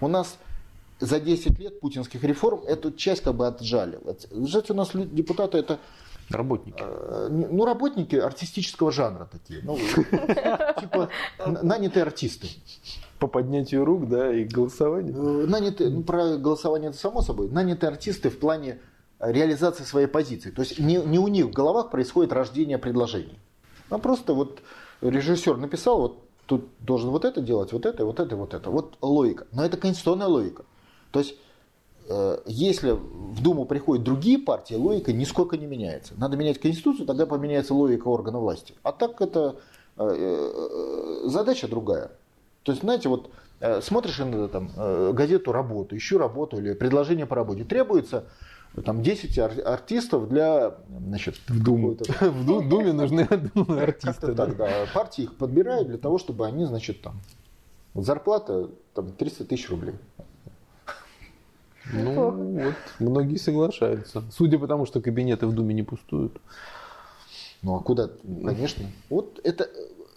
у нас за 10 лет путинских реформ эту часть как бы отжали. Жать у нас депутаты это Работники. Э, ну, работники артистического жанра такие. Ну, типа нанятые артисты. По поднятию рук, да, и голосованию? Э, нанятые, ну, про голосование это само собой. Нанятые артисты в плане реализации своей позиции. То есть не, не у них в головах происходит рождение предложений. А просто вот режиссер написал, вот тут должен вот это делать, вот это, вот это, вот это. Вот логика. Но это конституционная логика. То есть Э, если в Думу приходят другие партии, логика нисколько не меняется. Надо менять Конституцию, тогда поменяется логика органов власти. А так это э, э, задача другая. То есть, знаете, вот смотришь иногда там газету «Работу», ищу работу или предложение по работе, требуется там 10 артистов для значит, в Думу. В Думе нужны артисты. Да. Тогда партии их подбирают для того, чтобы они, значит, там зарплата там 300 тысяч рублей. Ну, вот, многие соглашаются. Судя по тому, что кабинеты в Думе не пустуют. Ну, а куда? Конечно. Вот это,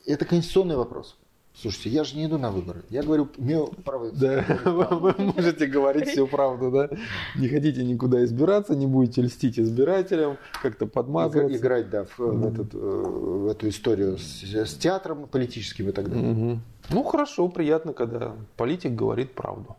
это конституционный вопрос. Слушайте, я же не иду на выборы. Я говорю, имею право. Да, вы можете говорить всю правду, да? Не хотите никуда избираться, не будете льстить избирателям, как-то подмазываться. Играть, да, в, в, этот, э, в эту историю с, с театром политическим и так далее. Угу. Ну, хорошо, приятно, когда политик говорит правду.